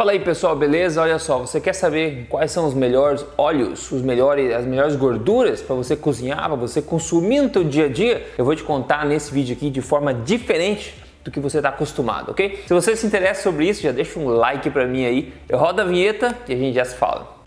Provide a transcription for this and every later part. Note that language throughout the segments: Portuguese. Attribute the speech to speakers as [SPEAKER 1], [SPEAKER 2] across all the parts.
[SPEAKER 1] Fala aí pessoal, beleza? Olha só, você quer saber quais são os melhores óleos, os melhores, as melhores gorduras para você cozinhar, para você consumir no seu dia a dia? Eu vou te contar nesse vídeo aqui de forma diferente do que você está acostumado, ok? Se você se interessa sobre isso, já deixa um like para mim aí. Eu rodo a vinheta e a gente já se fala.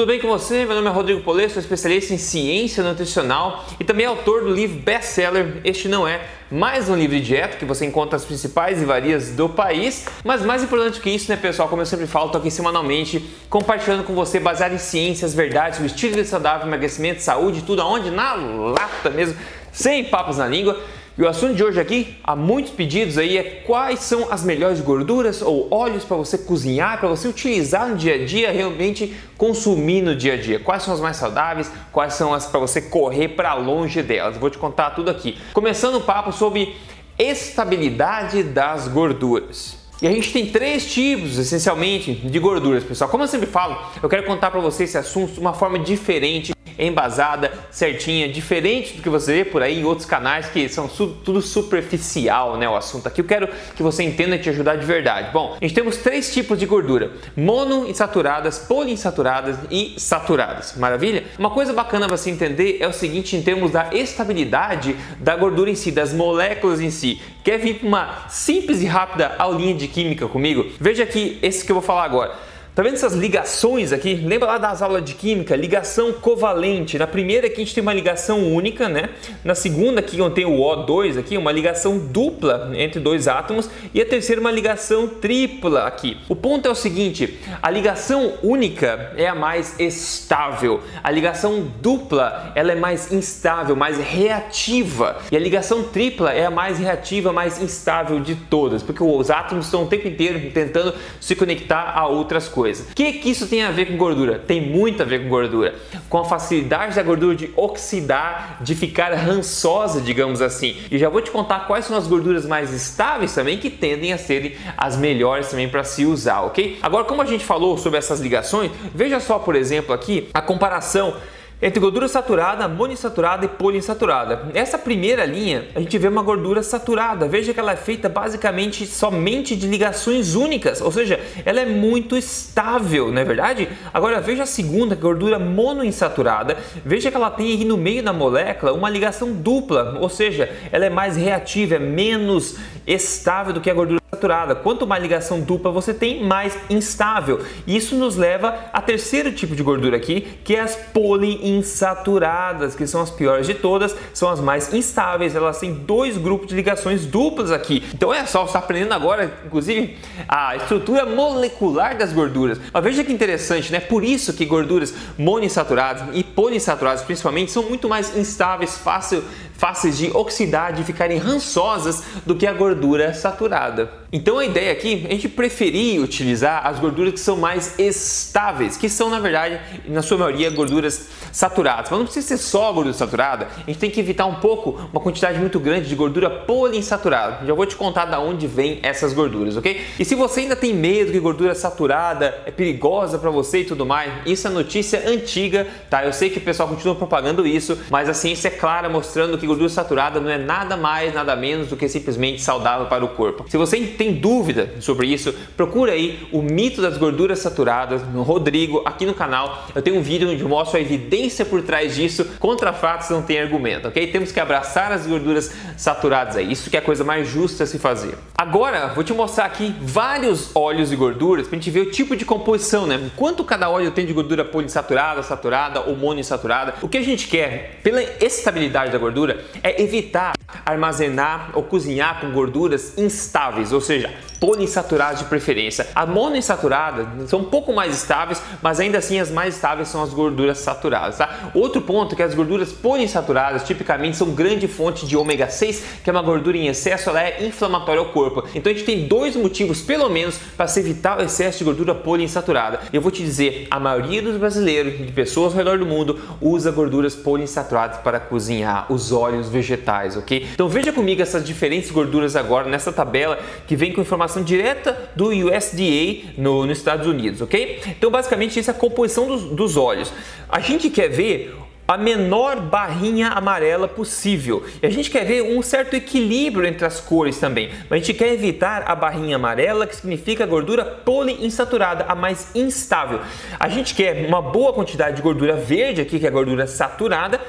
[SPEAKER 1] Tudo bem com você? Meu nome é Rodrigo Polesso, sou especialista em ciência nutricional e também autor do livro best-seller Este Não É, mais um livro de dieta que você encontra as principais ivarias do país. Mas mais importante que isso, né, pessoal? Como eu sempre falo, estou aqui semanalmente compartilhando com você, baseado em ciências, verdades, o estilo de saudável, emagrecimento, saúde, tudo aonde? Na lata mesmo, sem papas na língua. E o assunto de hoje aqui, há muitos pedidos aí, é quais são as melhores gorduras ou óleos para você cozinhar, para você utilizar no dia a dia, realmente consumir no dia a dia. Quais são as mais saudáveis, quais são as para você correr para longe delas. Vou te contar tudo aqui. Começando o papo sobre estabilidade das gorduras. E a gente tem três tipos, essencialmente, de gorduras, pessoal. Como eu sempre falo, eu quero contar para você esse assunto de uma forma diferente embasada, certinha, diferente do que você vê por aí em outros canais que são su tudo superficial, né, o assunto aqui. Eu quero que você entenda e te ajudar de verdade. Bom, a gente temos três tipos de gordura: monoinsaturadas, poliinsaturadas e saturadas. Maravilha? Uma coisa bacana você entender é o seguinte em termos da estabilidade da gordura em si, das moléculas em si. Quer vir para uma simples e rápida aulinha de química comigo? Veja aqui esse que eu vou falar agora. Tá vendo essas ligações aqui? Lembra lá das aulas de química? Ligação covalente. Na primeira aqui a gente tem uma ligação única, né? Na segunda aqui onde tem o O2 aqui, uma ligação dupla entre dois átomos e a terceira uma ligação tripla aqui. O ponto é o seguinte, a ligação única é a mais estável. A ligação dupla, ela é mais instável, mais reativa. E a ligação tripla é a mais reativa, mais instável de todas, porque os átomos estão o tempo inteiro tentando se conectar a outras coisas coisa. O que, que isso tem a ver com gordura? Tem muito a ver com gordura. Com a facilidade da gordura de oxidar, de ficar rançosa, digamos assim. E já vou te contar quais são as gorduras mais estáveis também que tendem a serem as melhores também para se usar, ok? Agora, como a gente falou sobre essas ligações, veja só, por exemplo, aqui a comparação entre gordura saturada, monoinsaturada e poliinsaturada. Essa primeira linha, a gente vê uma gordura saturada. Veja que ela é feita basicamente somente de ligações únicas, ou seja, ela é muito estável, não é verdade? Agora veja a segunda, gordura monoinsaturada. Veja que ela tem aqui no meio da molécula uma ligação dupla, ou seja, ela é mais reativa, é menos estável do que a gordura saturada. Quanto mais ligação dupla você tem, mais instável. Isso nos leva a terceiro tipo de gordura aqui, que é as poliinsaturadas, que são as piores de todas, são as mais instáveis. Elas têm dois grupos de ligações duplas aqui. Então é só, você está aprendendo agora, inclusive, a estrutura molecular das gorduras. Mas veja que interessante, né? Por isso que gorduras monoinsaturadas e poliinsaturadas, principalmente, são muito mais instáveis, fácil, fáceis de oxidar, de ficarem rançosas do que a gordura saturada. Então a ideia aqui a gente preferir utilizar as gorduras que são mais estáveis, que são na verdade, na sua maioria, gorduras saturadas. Mas não precisa ser só gordura saturada, a gente tem que evitar um pouco uma quantidade muito grande de gordura poliinsaturada. Já vou te contar da onde vem essas gorduras, ok? E se você ainda tem medo que gordura saturada é perigosa para você e tudo mais, isso é notícia antiga, tá? Eu sei que o pessoal continua propagando isso, mas a ciência é clara mostrando que gordura saturada não é nada mais, nada menos do que simplesmente saudável para o corpo. Se você tem dúvida sobre isso, procura aí o mito das gorduras saturadas no Rodrigo aqui no canal. Eu tenho um vídeo onde mostro a evidência por trás disso. Contra fatos não tem argumento, ok? Temos que abraçar as gorduras saturadas aí. Isso que é a coisa mais justa a se fazer. Agora, vou te mostrar aqui vários óleos e gorduras para a gente ver o tipo de composição, né? Quanto cada óleo tem de gordura poliinsaturada, saturada ou monoinsaturada. O que a gente quer, pela estabilidade da gordura, é evitar armazenar ou cozinhar com gorduras instáveis, ou seja, poliinsaturadas de preferência. A monoinsaturada são um pouco mais estáveis, mas ainda assim as mais estáveis são as gorduras saturadas. Tá? Outro ponto é que as gorduras poliinsaturadas tipicamente são grande fonte de ômega 6, que é uma gordura em excesso, ela é inflamatória ao corpo. Então a gente tem dois motivos, pelo menos, para se evitar o excesso de gordura poliinsaturada. Eu vou te dizer, a maioria dos brasileiros, de pessoas ao redor do mundo, usa gorduras poliinsaturadas para cozinhar os óleos vegetais, ok? Então veja comigo essas diferentes gorduras agora nessa tabela que vem com informações direta do USDA no, nos Estados Unidos, ok? Então, basicamente, isso é a composição dos, dos. A gente quer ver a menor barrinha amarela possível. E a gente quer ver um certo equilíbrio entre as cores também. Mas a gente quer evitar a barrinha amarela, que significa gordura poliinsaturada, a mais instável. A gente quer uma boa quantidade de gordura verde aqui, que é a gordura saturada,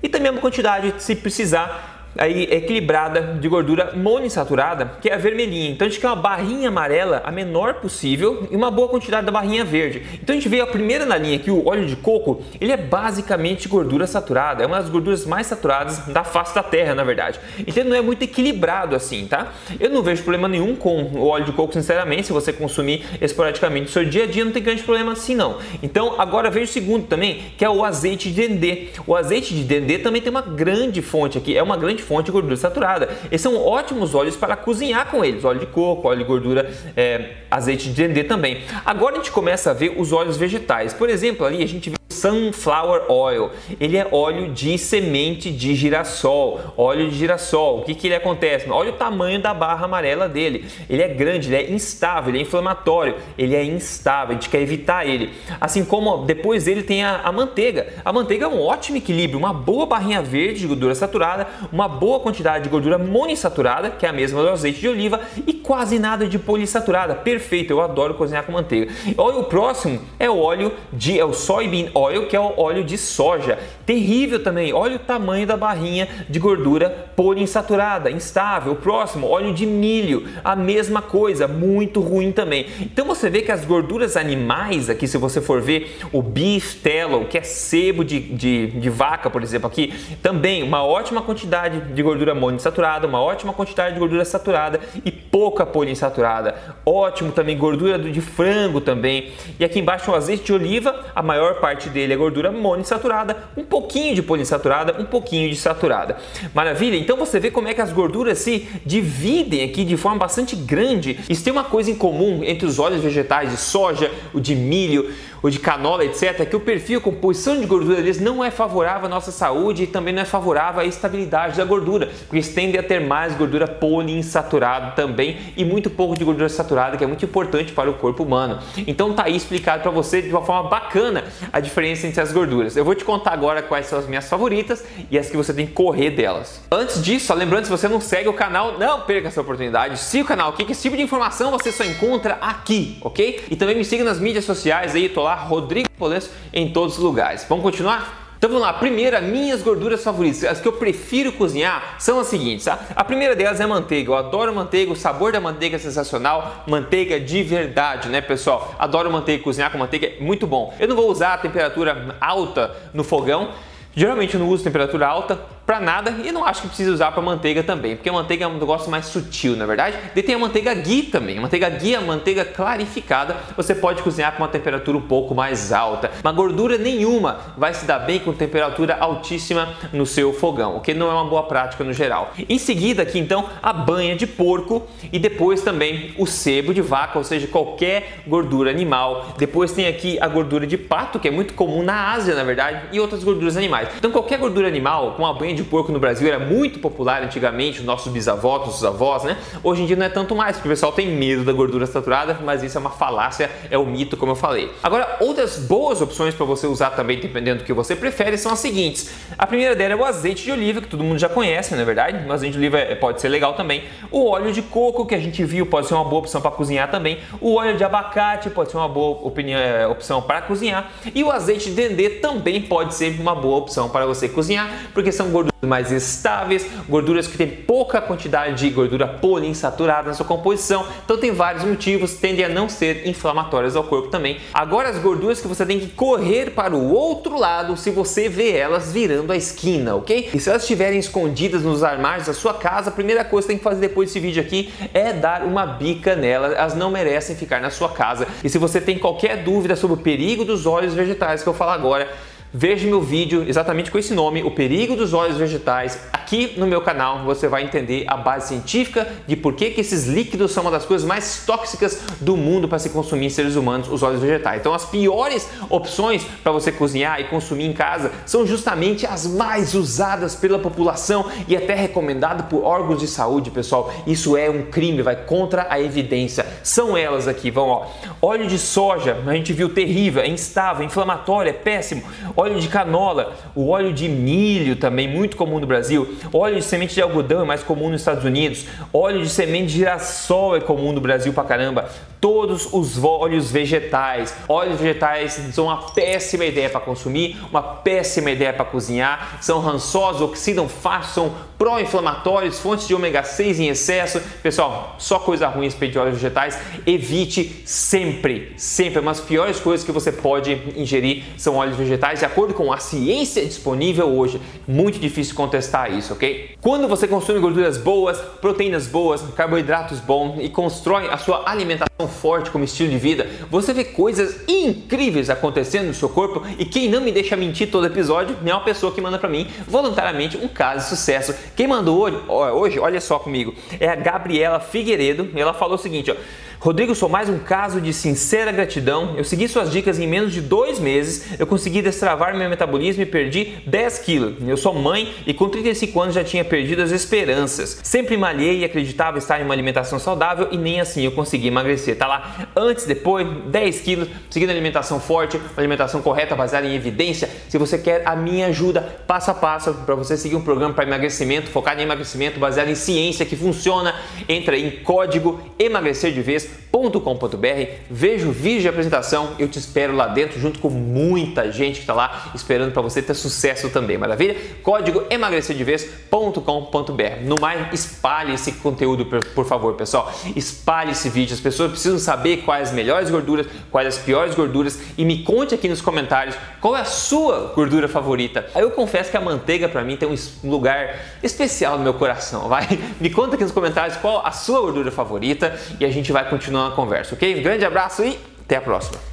[SPEAKER 1] e também uma quantidade, se precisar, aí equilibrada de gordura monoinsaturada, que é a vermelhinha. Então a gente quer uma barrinha amarela a menor possível e uma boa quantidade da barrinha verde. Então a gente vê a primeira na linha aqui, o óleo de coco, ele é basicamente gordura saturada, é uma das gorduras mais saturadas da face da terra, na verdade. Então não é muito equilibrado assim, tá? Eu não vejo problema nenhum com o óleo de coco, sinceramente, se você consumir esporadicamente no seu dia a dia, não tem grande problema assim não. Então agora vejo o segundo também, que é o azeite de dendê. O azeite de dendê também tem uma grande fonte aqui, é uma grande fonte de gordura saturada. Esses são ótimos óleos para cozinhar com eles, óleo de coco, óleo de gordura, é, azeite de dendê também. Agora a gente começa a ver os óleos vegetais. Por exemplo, ali a gente vê Sunflower Oil. Ele é óleo de semente de girassol. Óleo de girassol. O que, que ele acontece? Olha o tamanho da barra amarela dele. Ele é grande, ele é instável, ele é inflamatório, ele é instável. A gente quer evitar ele. Assim como depois dele tem a, a manteiga. A manteiga é um ótimo equilíbrio, uma boa barrinha verde de gordura saturada, uma boa quantidade de gordura monoinsaturada, que é a mesma do azeite de oliva, e quase nada de poliinsaturada. Perfeito, eu adoro cozinhar com manteiga. Olha o próximo é o óleo de é o soybean oil óleo que é o óleo de soja. Terrível também. Olha o tamanho da barrinha de gordura poliinsaturada, instável. O próximo, óleo de milho, a mesma coisa, muito ruim também. Então você vê que as gorduras animais aqui, se você for ver o beef tallow, que é sebo de, de, de vaca, por exemplo, aqui, também uma ótima quantidade de gordura monoinsaturada, uma ótima quantidade de gordura saturada e pouca poliinsaturada. Ótimo também gordura de frango também. E aqui embaixo o azeite de oliva, a maior parte dele é gordura monoinsaturada, um pouquinho de poliinsaturada, um pouquinho de saturada. Maravilha? Então você vê como é que as gorduras se dividem aqui de forma bastante grande. Isso tem uma coisa em comum entre os óleos vegetais de soja, o de milho, o de canola, etc., que o perfil, a composição de gordura deles não é favorável à nossa saúde e também não é favorável à estabilidade da gordura, porque eles tendem a ter mais gordura poliinsaturada também e muito pouco de gordura saturada, que é muito importante para o corpo humano. Então tá aí explicado para você de uma forma bacana a diferença entre as gorduras. Eu vou te contar agora quais são as minhas favoritas e as que você tem que correr delas. Antes disso, lembrando, se você não segue o canal, não perca essa oportunidade. Siga o canal aqui, que esse tipo de informação você só encontra aqui, ok? E também me siga nas mídias sociais aí, tô lá, Rodrigo Polenço, em todos os lugares. Vamos continuar? Então vamos lá, primeira, minhas gorduras favoritas, as que eu prefiro cozinhar são as seguintes, tá? A primeira delas é manteiga, eu adoro manteiga, o sabor da manteiga é sensacional, manteiga de verdade, né pessoal? Adoro manteiga, cozinhar com manteiga é muito bom. Eu não vou usar a temperatura alta no fogão, geralmente eu não uso temperatura alta, para nada e não acho que precisa usar para manteiga também, porque a manteiga é um negócio mais sutil, na é verdade. E tem a manteiga ghee também. A manteiga ghee é a manteiga clarificada, você pode cozinhar com uma temperatura um pouco mais alta. Mas gordura nenhuma vai se dar bem com temperatura altíssima no seu fogão, o que não é uma boa prática no geral. Em seguida aqui então a banha de porco e depois também o sebo de vaca, ou seja, qualquer gordura animal. Depois tem aqui a gordura de pato, que é muito comum na Ásia, na verdade, e outras gorduras animais. Então qualquer gordura animal com a banha de porco no Brasil era muito popular antigamente, os nossos bisavós, nossos avós, né? Hoje em dia não é tanto mais, porque o pessoal tem medo da gordura saturada, mas isso é uma falácia, é um mito, como eu falei. Agora, outras boas opções para você usar também, dependendo do que você prefere, são as seguintes. A primeira dela é o azeite de oliva, que todo mundo já conhece, não é verdade? O azeite de oliva é, pode ser legal também. O óleo de coco, que a gente viu, pode ser uma boa opção para cozinhar também. O óleo de abacate pode ser uma boa opinião, é, opção para cozinhar. E o azeite de dendê também pode ser uma boa opção para você cozinhar, porque são gorduras mais estáveis, gorduras que têm pouca quantidade de gordura poliinsaturada na sua composição. Então tem vários motivos, tendem a não ser inflamatórias ao corpo também. Agora as gorduras que você tem que correr para o outro lado se você vê elas virando a esquina, ok? E se elas estiverem escondidas nos armários da sua casa, a primeira coisa que tem que fazer depois desse vídeo aqui é dar uma bica nelas. Elas não merecem ficar na sua casa. E se você tem qualquer dúvida sobre o perigo dos óleos vegetais que eu falo agora, Veja meu vídeo exatamente com esse nome, O Perigo dos Óleos Vegetais, aqui no meu canal você vai entender a base científica de por que, que esses líquidos são uma das coisas mais tóxicas do mundo para se consumir em seres humanos, os óleos vegetais. Então as piores opções para você cozinhar e consumir em casa são justamente as mais usadas pela população e até recomendado por órgãos de saúde, pessoal. Isso é um crime, vai contra a evidência. São elas aqui, vão ó. Óleo de soja, a gente viu terrível, é instável, é inflamatório, é péssimo. Óleo de canola, o óleo de milho também muito comum no Brasil. Óleo de semente de algodão é mais comum nos Estados Unidos. Óleo de semente de girassol é comum no Brasil pra caramba. Todos os óleos vegetais. Óleos vegetais são uma péssima ideia para consumir, uma péssima ideia para cozinhar. São rançosos, oxidam fácil, são pró-inflamatórios, fontes de ômega 6 em excesso. Pessoal, só coisa ruim de óleos vegetais. Evite sempre, sempre. Uma das piores coisas que você pode ingerir são óleos vegetais, de acordo com a ciência disponível hoje. Muito difícil contestar isso, ok? Quando você consome gorduras boas, proteínas boas, carboidratos bons e constrói a sua alimentação forte como estilo de vida, você vê coisas incríveis acontecendo no seu corpo e quem não me deixa mentir todo episódio é uma pessoa que manda para mim voluntariamente um caso de sucesso. Quem mandou hoje, hoje, olha só comigo, é a Gabriela Figueiredo. Ela falou o seguinte, ó. Rodrigo, sou mais um caso de sincera gratidão. Eu segui suas dicas em menos de dois meses, eu consegui destravar meu metabolismo e perdi 10 quilos. Eu sou mãe e com 35 anos já tinha perdido as esperanças. Sempre malhei e acreditava estar em uma alimentação saudável e nem assim eu consegui emagrecer. Tá lá antes, depois, 10 quilos, seguindo alimentação forte, alimentação correta baseada em evidência. Se você quer a minha ajuda passo a passo para você seguir um programa para emagrecimento, focado em emagrecimento, baseado em ciência que funciona, entra em código emagrecer de vez com.br veja o vídeo de apresentação, eu te espero lá dentro junto com muita gente que está lá esperando para você ter sucesso também, maravilha? Código emagrecerdevez.com.br. No mais, espalhe esse conteúdo, por favor, pessoal. Espalhe esse vídeo, as pessoas precisam saber quais as melhores gorduras, quais as piores gorduras e me conte aqui nos comentários qual é a sua gordura favorita. Eu confesso que a manteiga para mim tem um lugar especial no meu coração, vai? Me conta aqui nos comentários qual a sua gordura favorita e a gente vai continuar a conversa, ok? Grande abraço e até a próxima!